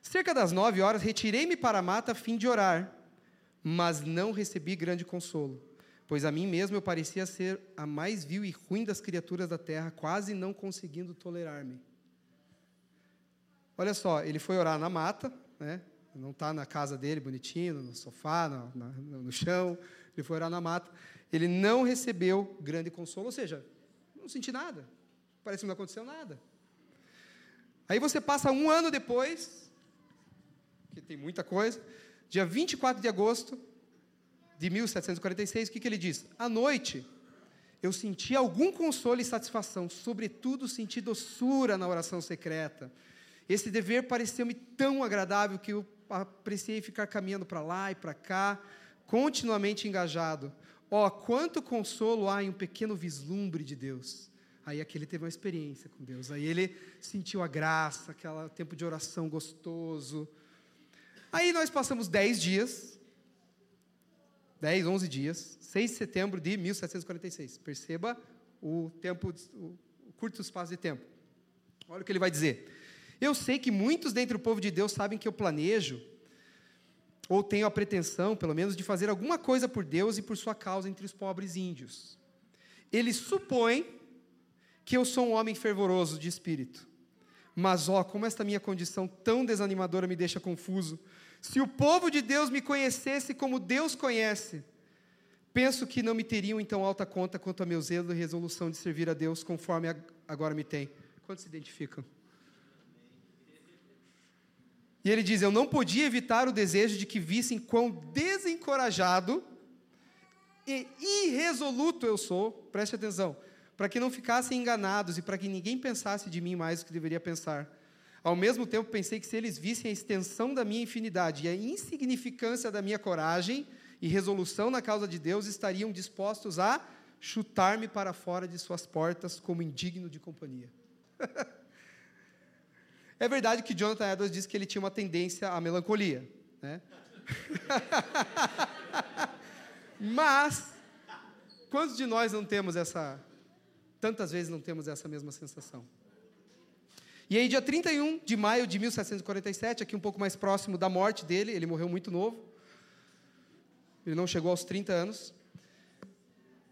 Cerca das nove horas, retirei-me para a mata a fim de orar, mas não recebi grande consolo, pois a mim mesmo eu parecia ser a mais vil e ruim das criaturas da terra, quase não conseguindo tolerar-me. Olha só, ele foi orar na mata, né? não está na casa dele bonitinho, no sofá, no, no, no, chão, ele foi orar na mata. Ele não recebeu grande consolo, ou seja, não senti nada, parece que não aconteceu nada. Aí você passa um ano depois, que tem muita coisa, dia 24 de agosto de 1746, o que, que ele diz? À noite, eu senti algum consolo e satisfação, sobretudo senti doçura na oração secreta. Esse dever pareceu-me tão agradável que eu apreciei ficar caminhando para lá e para cá, continuamente engajado. Oh, quanto consolo há em um pequeno vislumbre de Deus. Aí aquele teve uma experiência com Deus. Aí ele sentiu a graça, aquele tempo de oração gostoso. Aí nós passamos dez dias, dez, onze dias, 6 de setembro de 1746. Perceba o tempo, o curto espaço de tempo. Olha o que ele vai dizer. Eu sei que muitos dentre o povo de Deus sabem que eu planejo, ou tenho a pretensão, pelo menos, de fazer alguma coisa por Deus e por sua causa entre os pobres índios. Eles supõem que eu sou um homem fervoroso de espírito. Mas, ó, como esta minha condição tão desanimadora me deixa confuso. Se o povo de Deus me conhecesse como Deus conhece, penso que não me teriam então alta conta quanto a meu zelo e resolução de servir a Deus conforme agora me tem. Quantos se identificam? E ele diz: Eu não podia evitar o desejo de que vissem quão desencorajado e irresoluto eu sou, preste atenção, para que não ficassem enganados e para que ninguém pensasse de mim mais do que deveria pensar. Ao mesmo tempo, pensei que se eles vissem a extensão da minha infinidade e a insignificância da minha coragem e resolução na causa de Deus, estariam dispostos a chutar-me para fora de suas portas como indigno de companhia. É verdade que Jonathan Edwards disse que ele tinha uma tendência à melancolia, né? Mas quantos de nós não temos essa tantas vezes não temos essa mesma sensação? E aí, dia 31 de maio de 1747, aqui um pouco mais próximo da morte dele, ele morreu muito novo. Ele não chegou aos 30 anos.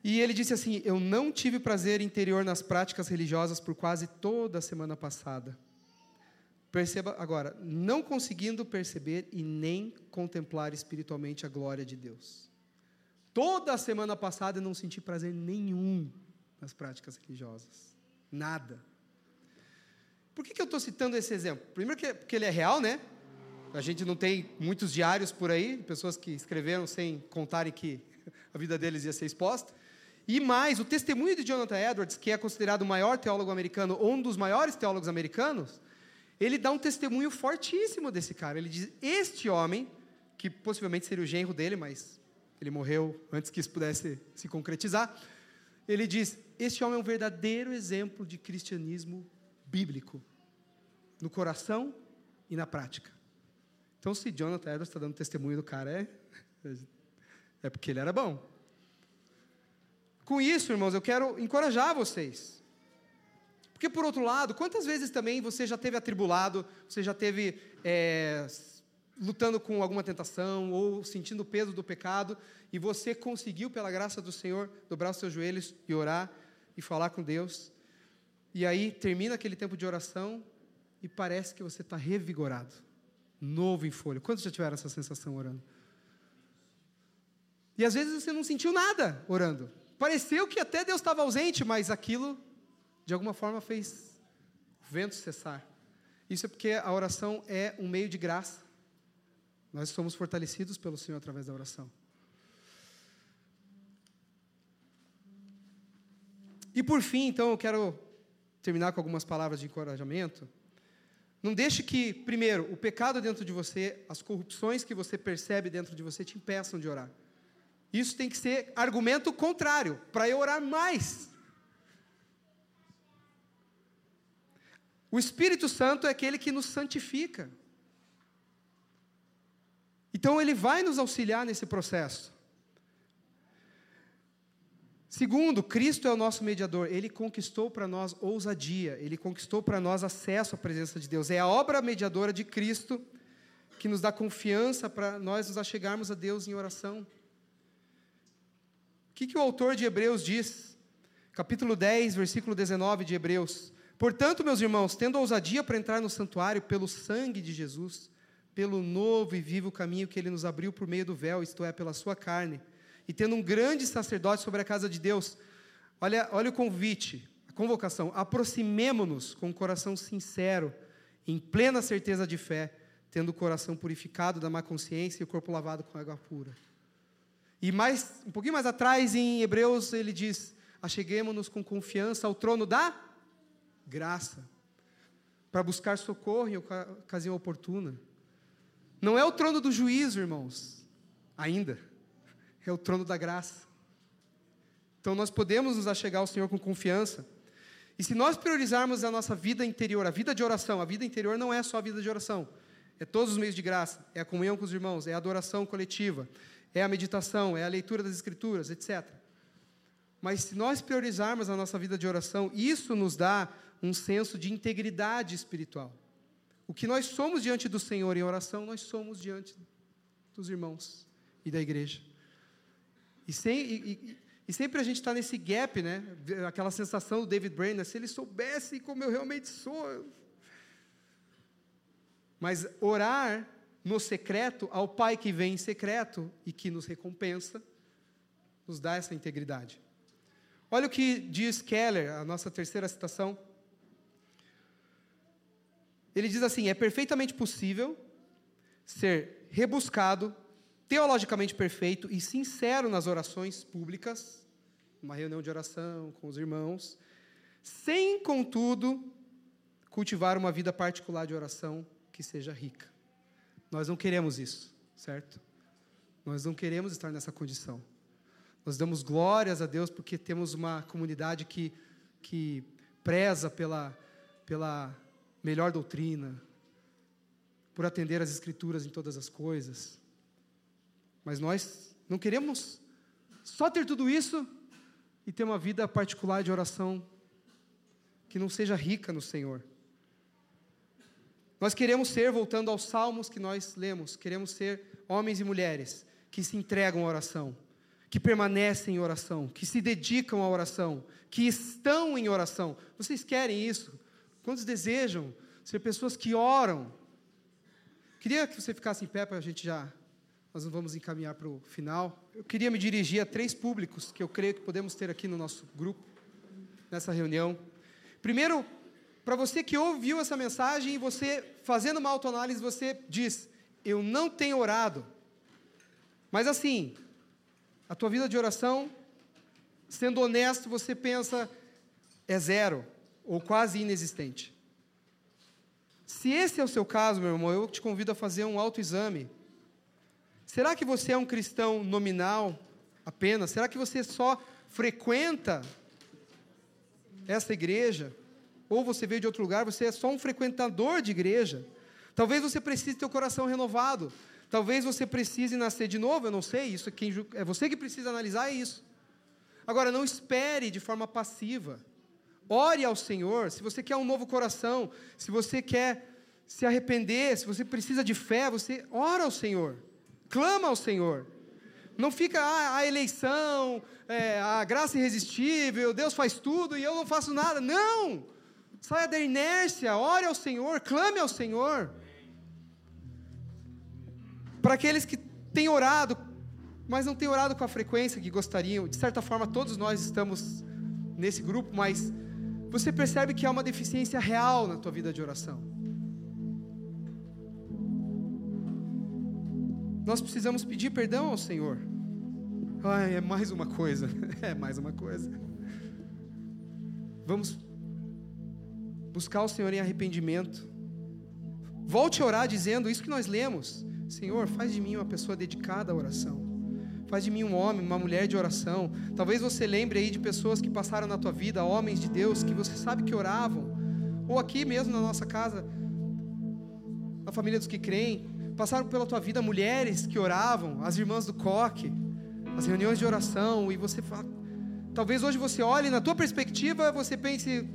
E ele disse assim: Eu não tive prazer interior nas práticas religiosas por quase toda a semana passada. Perceba agora, não conseguindo perceber e nem contemplar espiritualmente a glória de Deus. toda a semana passada e não senti prazer nenhum nas práticas religiosas. Nada. Por que, que eu estou citando esse exemplo? Primeiro que, porque ele é real, né? A gente não tem muitos diários por aí, pessoas que escreveram sem contarem que a vida deles ia ser exposta. E mais, o testemunho de Jonathan Edwards, que é considerado o maior teólogo americano, ou um dos maiores teólogos americanos, ele dá um testemunho fortíssimo desse cara. Ele diz: Este homem, que possivelmente seria o genro dele, mas ele morreu antes que isso pudesse se concretizar. Ele diz: Este homem é um verdadeiro exemplo de cristianismo bíblico, no coração e na prática. Então, se Jonathan Edwards está dando testemunho do cara, é, é porque ele era bom. Com isso, irmãos, eu quero encorajar vocês. Porque, por outro lado, quantas vezes também você já teve atribulado, você já teve é, lutando com alguma tentação ou sentindo o peso do pecado e você conseguiu, pela graça do Senhor, dobrar os seus joelhos e orar e falar com Deus. E aí termina aquele tempo de oração e parece que você está revigorado, novo em folha. Quantos já tiveram essa sensação orando? E às vezes você não sentiu nada orando. Pareceu que até Deus estava ausente, mas aquilo, de alguma forma, fez o vento cessar. Isso é porque a oração é um meio de graça. Nós somos fortalecidos pelo Senhor através da oração. E por fim, então, eu quero terminar com algumas palavras de encorajamento. Não deixe que, primeiro, o pecado dentro de você, as corrupções que você percebe dentro de você te impeçam de orar. Isso tem que ser argumento contrário, para eu orar mais. O Espírito Santo é aquele que nos santifica. Então, ele vai nos auxiliar nesse processo. Segundo, Cristo é o nosso mediador. Ele conquistou para nós ousadia, ele conquistou para nós acesso à presença de Deus. É a obra mediadora de Cristo que nos dá confiança para nós nos achegarmos a Deus em oração que, que o autor de Hebreus diz? Capítulo 10, versículo 19 de Hebreus. Portanto, meus irmãos, tendo ousadia para entrar no santuário pelo sangue de Jesus, pelo novo e vivo caminho que ele nos abriu por meio do véu, isto é, pela sua carne, e tendo um grande sacerdote sobre a casa de Deus, olha, olha o convite, a convocação, aproximemo-nos com um coração sincero, em plena certeza de fé, tendo o coração purificado da má consciência e o corpo lavado com água pura. E mais, um pouquinho mais atrás, em Hebreus, ele diz: Acheguemos-nos com confiança ao trono da graça, para buscar socorro em ocasião oportuna. Não é o trono do juízo, irmãos, ainda, é o trono da graça. Então nós podemos nos achegar ao Senhor com confiança. E se nós priorizarmos a nossa vida interior, a vida de oração, a vida interior não é só a vida de oração, é todos os meios de graça, é a comunhão com os irmãos, é a adoração coletiva, é a meditação, é a leitura das Escrituras, etc. Mas se nós priorizarmos a nossa vida de oração, isso nos dá um senso de integridade espiritual. O que nós somos diante do Senhor em oração, nós somos diante dos irmãos e da igreja. E, sem, e, e, e sempre a gente está nesse gap, né? Aquela sensação do David Brainerd, se ele soubesse como eu realmente sou. Mas orar no secreto ao Pai que vem em secreto e que nos recompensa, nos dá essa integridade. Olha o que diz Keller, a nossa terceira citação. Ele diz assim: é perfeitamente possível ser rebuscado, teologicamente perfeito e sincero nas orações públicas, numa reunião de oração com os irmãos, sem, contudo, cultivar uma vida particular de oração que seja rica. Nós não queremos isso, certo? Nós não queremos estar nessa condição. Nós damos glórias a Deus porque temos uma comunidade que, que preza pela, pela melhor doutrina, por atender as Escrituras em todas as coisas. Mas nós não queremos só ter tudo isso e ter uma vida particular de oração que não seja rica no Senhor. Nós queremos ser, voltando aos salmos que nós lemos, queremos ser homens e mulheres que se entregam à oração, que permanecem em oração, que se dedicam à oração, que estão em oração. Vocês querem isso? Quantos desejam ser pessoas que oram? Queria que você ficasse em pé para a gente já nós vamos encaminhar para o final. Eu queria me dirigir a três públicos que eu creio que podemos ter aqui no nosso grupo, nessa reunião. Primeiro, para você que ouviu essa mensagem e você, fazendo uma autoanálise, você diz: Eu não tenho orado. Mas assim, a tua vida de oração, sendo honesto, você pensa, é zero, ou quase inexistente. Se esse é o seu caso, meu irmão, eu te convido a fazer um autoexame Será que você é um cristão nominal apenas? Será que você só frequenta essa igreja? Ou você veio de outro lugar, você é só um frequentador de igreja? Talvez você precise ter o coração renovado. Talvez você precise nascer de novo, eu não sei, isso é, quem, é você que precisa analisar isso. Agora, não espere de forma passiva. Ore ao Senhor, se você quer um novo coração, se você quer se arrepender, se você precisa de fé, você ora ao Senhor clama ao Senhor. Não fica ah, a eleição, é, a graça irresistível, Deus faz tudo e eu não faço nada. Não! Saia da inércia, ore ao Senhor, clame ao Senhor. Para aqueles que têm orado, mas não têm orado com a frequência que gostariam, de certa forma todos nós estamos nesse grupo, mas você percebe que há uma deficiência real na tua vida de oração. Nós precisamos pedir perdão ao Senhor. Ai, é mais uma coisa. É mais uma coisa. Vamos buscar o Senhor em arrependimento. Volte a orar dizendo isso que nós lemos. Senhor, faz de mim uma pessoa dedicada à oração. Faz de mim um homem, uma mulher de oração. Talvez você lembre aí de pessoas que passaram na tua vida, homens de Deus, que você sabe que oravam. Ou aqui mesmo na nossa casa, a família dos que creem, passaram pela tua vida mulheres que oravam, as irmãs do coque, as reuniões de oração, e você fala, talvez hoje você olhe na tua perspectiva, você pense,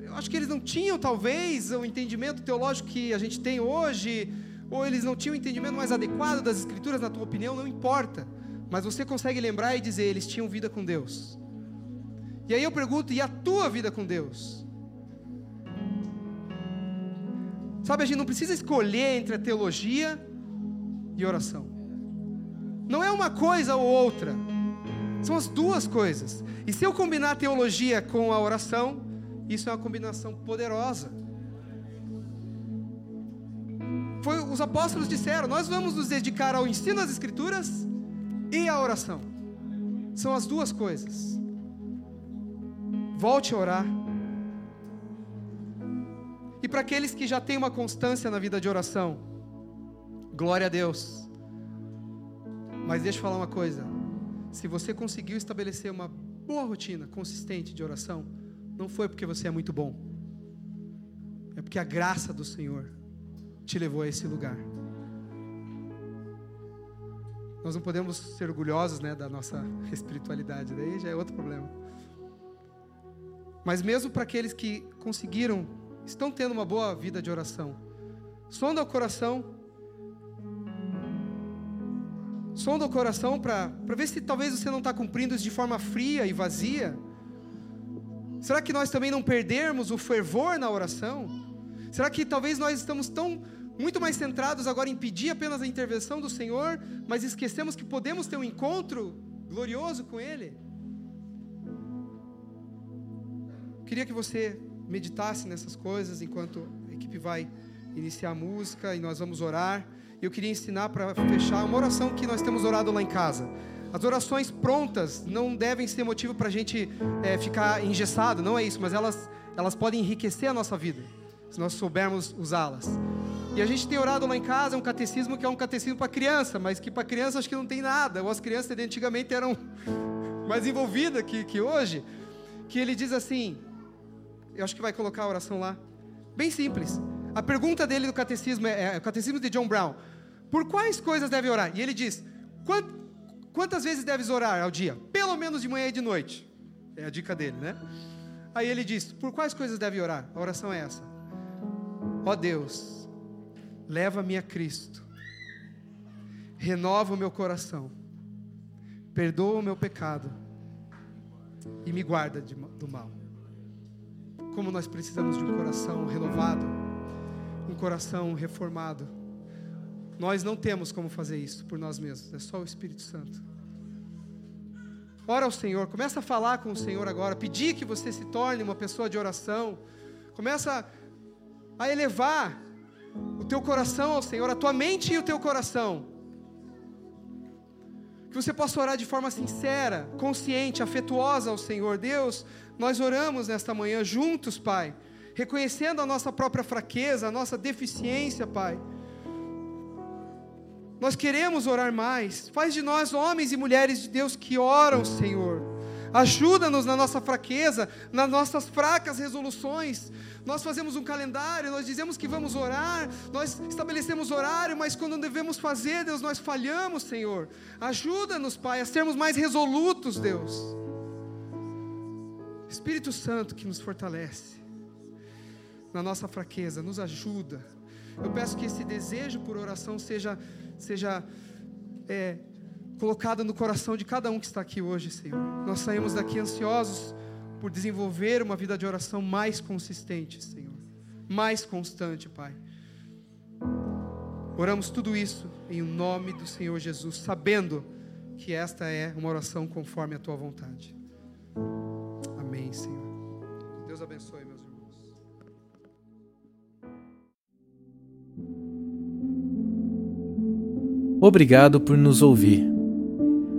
eu acho que eles não tinham talvez o entendimento teológico que a gente tem hoje, ou eles não tinham o entendimento mais adequado das escrituras, na tua opinião, não importa. Mas você consegue lembrar e dizer, eles tinham vida com Deus. E aí eu pergunto, e a tua vida com Deus? Sabe, a gente não precisa escolher entre a teologia e oração. Não é uma coisa ou outra. São as duas coisas. E se eu combinar a teologia com a oração, isso é uma combinação poderosa. Foi, os apóstolos disseram: Nós vamos nos dedicar ao ensino das Escrituras e à oração. São as duas coisas. Volte a orar e para aqueles que já têm uma constância na vida de oração, glória a Deus. Mas deixa eu falar uma coisa: se você conseguiu estabelecer uma boa rotina consistente de oração, não foi porque você é muito bom, é porque a graça do Senhor te levou a esse lugar. Nós não podemos ser orgulhosos né, da nossa espiritualidade, daí já é outro problema. Mas mesmo para aqueles que conseguiram estão tendo uma boa vida de oração. Sonda o coração. Sonda o coração para ver se talvez você não está cumprindo isso de forma fria e vazia. Será que nós também não perdermos o fervor na oração? Será que talvez nós estamos tão muito mais centrados agora em pedir apenas a intervenção do Senhor, mas esquecemos que podemos ter um encontro glorioso com Ele? Queria que você meditasse nessas coisas enquanto a equipe vai iniciar a música e nós vamos orar. Eu queria ensinar para fechar uma oração que nós temos orado lá em casa. As orações prontas não devem ser motivo para a gente é, ficar engessado, não é isso, mas elas, elas podem enriquecer a nossa vida, se nós soubermos usá-las. E a gente tem orado lá em casa, é um catecismo que é um catecismo para criança, mas que para criança acho que não tem nada, ou as crianças de antigamente eram mais envolvidas que, que hoje, que ele diz assim, eu acho que vai colocar a oração lá. Bem simples. A pergunta dele do catecismo é, é o catecismo de John Brown. Por quais coisas deve orar? E ele diz: Quant, quantas vezes deves orar ao dia? Pelo menos de manhã e de noite. É a dica dele, né? Aí ele diz: Por quais coisas deve orar? A oração é essa: Ó oh Deus, leva-me a Cristo, renova o meu coração, perdoa o meu pecado. E me guarda de, do mal. Como nós precisamos de um coração renovado, um coração reformado, Nós não temos como fazer isso por nós mesmos, é só o Espírito Santo. Ora ao Senhor, começa a falar com o Senhor agora, pedir que você se torne uma pessoa de oração. Começa a elevar o teu coração ao Senhor, a tua mente e o teu coração. Que você possa orar de forma sincera, consciente, afetuosa ao Senhor. Deus, nós oramos nesta manhã juntos, Pai, reconhecendo a nossa própria fraqueza, a nossa deficiência, Pai. Nós queremos orar mais. Faz de nós homens e mulheres de Deus que oram, Senhor. Ajuda-nos na nossa fraqueza, nas nossas fracas resoluções. Nós fazemos um calendário, nós dizemos que vamos orar, nós estabelecemos horário, mas quando devemos fazer, Deus, nós falhamos, Senhor. Ajuda-nos, Pai, a sermos mais resolutos, Deus. Espírito Santo que nos fortalece na nossa fraqueza, nos ajuda. Eu peço que esse desejo por oração seja, seja é, colocada no coração de cada um que está aqui hoje, Senhor. Nós saímos daqui ansiosos por desenvolver uma vida de oração mais consistente, Senhor. Mais constante, Pai. Oramos tudo isso em nome do Senhor Jesus, sabendo que esta é uma oração conforme a tua vontade. Amém, Senhor. Deus abençoe, meus irmãos. Obrigado por nos ouvir.